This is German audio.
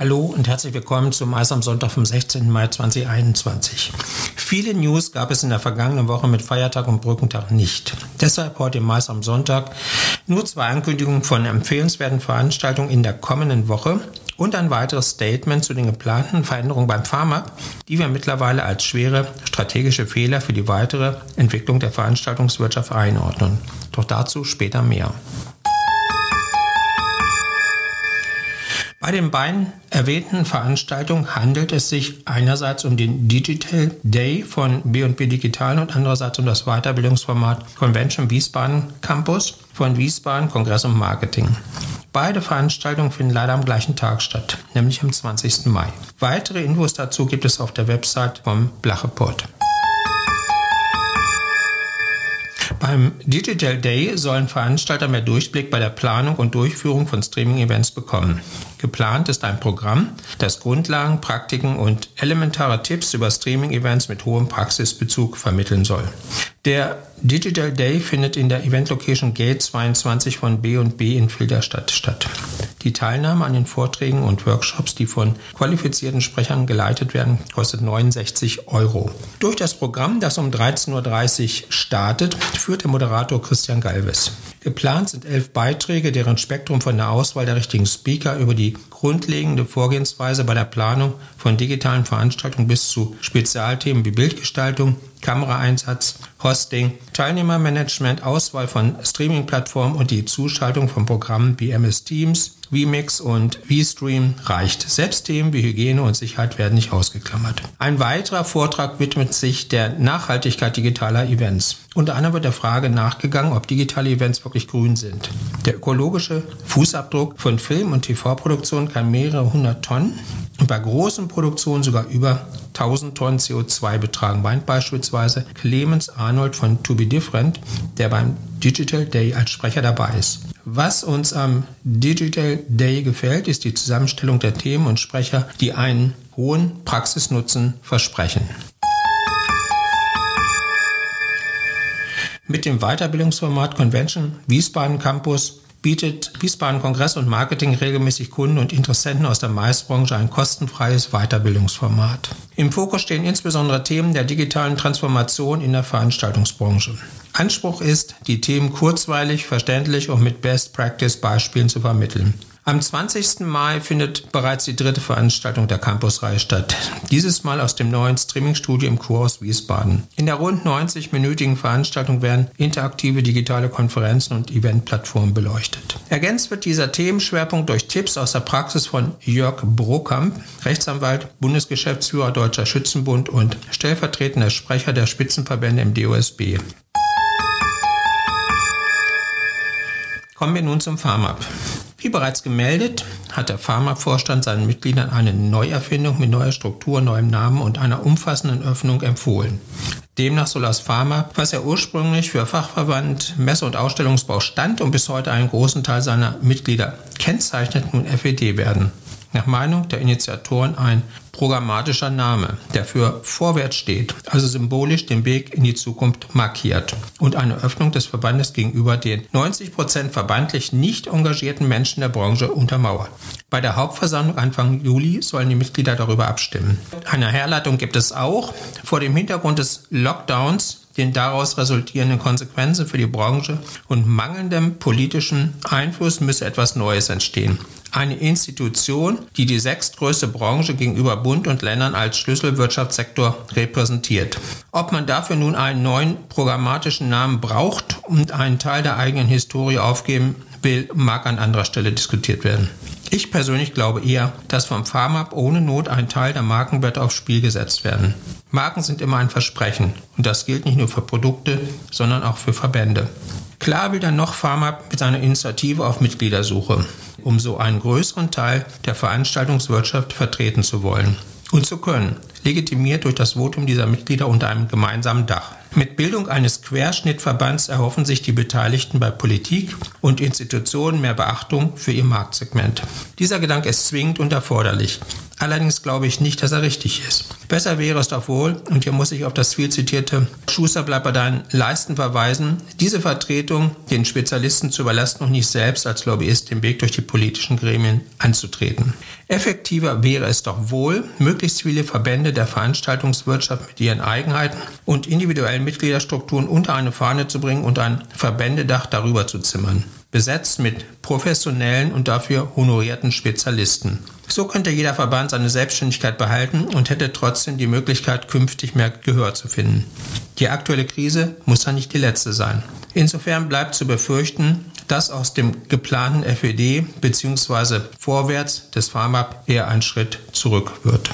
Hallo und herzlich willkommen zum Mais am Sonntag vom 16. Mai 2021. Viele News gab es in der vergangenen Woche mit Feiertag und Brückentag nicht. Deshalb heute im Mais am Sonntag nur zwei Ankündigungen von empfehlenswerten Veranstaltungen in der kommenden Woche und ein weiteres Statement zu den geplanten Veränderungen beim Pharma, die wir mittlerweile als schwere strategische Fehler für die weitere Entwicklung der Veranstaltungswirtschaft einordnen. Doch dazu später mehr. Bei den beiden erwähnten Veranstaltungen handelt es sich einerseits um den Digital Day von B&B Digital und andererseits um das Weiterbildungsformat Convention Wiesbaden Campus von Wiesbaden Kongress und Marketing. Beide Veranstaltungen finden leider am gleichen Tag statt, nämlich am 20. Mai. Weitere Infos dazu gibt es auf der Website vom Blacheport. Beim Digital Day sollen Veranstalter mehr Durchblick bei der Planung und Durchführung von Streaming-Events bekommen. Geplant ist ein Programm, das Grundlagen, Praktiken und elementare Tipps über Streaming-Events mit hohem Praxisbezug vermitteln soll. Der Digital Day findet in der Event Location Gate 22 von B&B in Filderstadt statt. Die Teilnahme an den Vorträgen und Workshops, die von qualifizierten Sprechern geleitet werden, kostet 69 Euro. Durch das Programm, das um 13.30 Uhr startet, führt der Moderator Christian Galves. Geplant sind elf Beiträge, deren Spektrum von der Auswahl der richtigen Speaker über die grundlegende Vorgehensweise bei der Planung von digitalen Veranstaltungen bis zu Spezialthemen wie Bildgestaltung, Kameraeinsatz, Hosting, Teilnehmermanagement, Auswahl von Streaming-Plattformen und die Zuschaltung von Programmen wie MS Teams, vMix und vStream reicht. Selbst Themen wie Hygiene und Sicherheit werden nicht ausgeklammert. Ein weiterer Vortrag widmet sich der Nachhaltigkeit digitaler Events. Unter anderem wird der Frage nachgegangen, ob digitale Events wirklich grün sind. Der ökologische Fußabdruck von Film- und TV-Produktionen kann mehrere hundert Tonnen und bei großen Produktionen sogar über 1000 Tonnen CO2 betragen, meint beispielsweise Clemens Arnold von To Be Different, der beim Digital Day als Sprecher dabei ist. Was uns am Digital Day gefällt, ist die Zusammenstellung der Themen und Sprecher, die einen hohen Praxisnutzen versprechen. Mit dem Weiterbildungsformat Convention Wiesbaden Campus bietet Wiesbaden Kongress und Marketing regelmäßig Kunden und Interessenten aus der Maisbranche ein kostenfreies Weiterbildungsformat. Im Fokus stehen insbesondere Themen der digitalen Transformation in der Veranstaltungsbranche. Anspruch ist, die Themen kurzweilig, verständlich und mit Best Practice Beispielen zu vermitteln. Am 20. Mai findet bereits die dritte Veranstaltung der Campusreihe statt. Dieses Mal aus dem neuen Streamingstudio im Kurhaus Wiesbaden. In der rund 90-minütigen Veranstaltung werden interaktive digitale Konferenzen und Eventplattformen beleuchtet. Ergänzt wird dieser Themenschwerpunkt durch Tipps aus der Praxis von Jörg Brokamp, Rechtsanwalt, Bundesgeschäftsführer Deutscher Schützenbund und stellvertretender Sprecher der Spitzenverbände im DOSB. Kommen wir nun zum Farmab. Wie bereits gemeldet, hat der Pharmavorstand seinen Mitgliedern eine Neuerfindung mit neuer Struktur, neuem Namen und einer umfassenden Öffnung empfohlen. Demnach soll das Pharma, was ja ursprünglich für Fachverband Messe- und Ausstellungsbau stand und bis heute einen großen Teil seiner Mitglieder kennzeichnet, nun FED werden nach Meinung der Initiatoren ein programmatischer Name, der für vorwärts steht, also symbolisch den Weg in die Zukunft markiert und eine Öffnung des Verbandes gegenüber den 90 Prozent verbandlich nicht engagierten Menschen der Branche untermauert. Bei der Hauptversammlung Anfang Juli sollen die Mitglieder darüber abstimmen. Eine Herleitung gibt es auch. Vor dem Hintergrund des Lockdowns den daraus resultierenden Konsequenzen für die Branche und mangelndem politischen Einfluss müsse etwas Neues entstehen. Eine Institution, die die sechstgrößte Branche gegenüber Bund und Ländern als Schlüsselwirtschaftssektor repräsentiert. Ob man dafür nun einen neuen programmatischen Namen braucht und einen Teil der eigenen Historie aufgeben will, mag an anderer Stelle diskutiert werden. Ich persönlich glaube eher, dass vom Farmab ohne Not ein Teil der Markenwerte aufs Spiel gesetzt werden. Marken sind immer ein Versprechen und das gilt nicht nur für Produkte, sondern auch für Verbände. Klar will dann noch Farmab mit seiner Initiative auf Mitgliedersuche, um so einen größeren Teil der Veranstaltungswirtschaft vertreten zu wollen und zu können, legitimiert durch das Votum dieser Mitglieder unter einem gemeinsamen Dach. Mit Bildung eines Querschnittverbands erhoffen sich die Beteiligten bei Politik und Institutionen mehr Beachtung für ihr Marktsegment. Dieser Gedanke ist zwingend und erforderlich. Allerdings glaube ich nicht, dass er richtig ist. Besser wäre es doch wohl, und hier muss ich auf das viel zitierte Schuster bleibt bei deinen Leisten verweisen, diese Vertretung den Spezialisten zu überlassen und nicht selbst als Lobbyist den Weg durch die politischen Gremien anzutreten. Effektiver wäre es doch wohl, möglichst viele Verbände der Veranstaltungswirtschaft mit ihren Eigenheiten und individuellen Mitgliederstrukturen unter eine Fahne zu bringen und ein Verbändedach darüber zu zimmern besetzt mit professionellen und dafür honorierten Spezialisten. So könnte jeder Verband seine Selbstständigkeit behalten und hätte trotzdem die Möglichkeit, künftig mehr Gehör zu finden. Die aktuelle Krise muss dann nicht die letzte sein. Insofern bleibt zu befürchten, dass aus dem geplanten FED bzw. vorwärts des FARMAP eher ein Schritt zurück wird.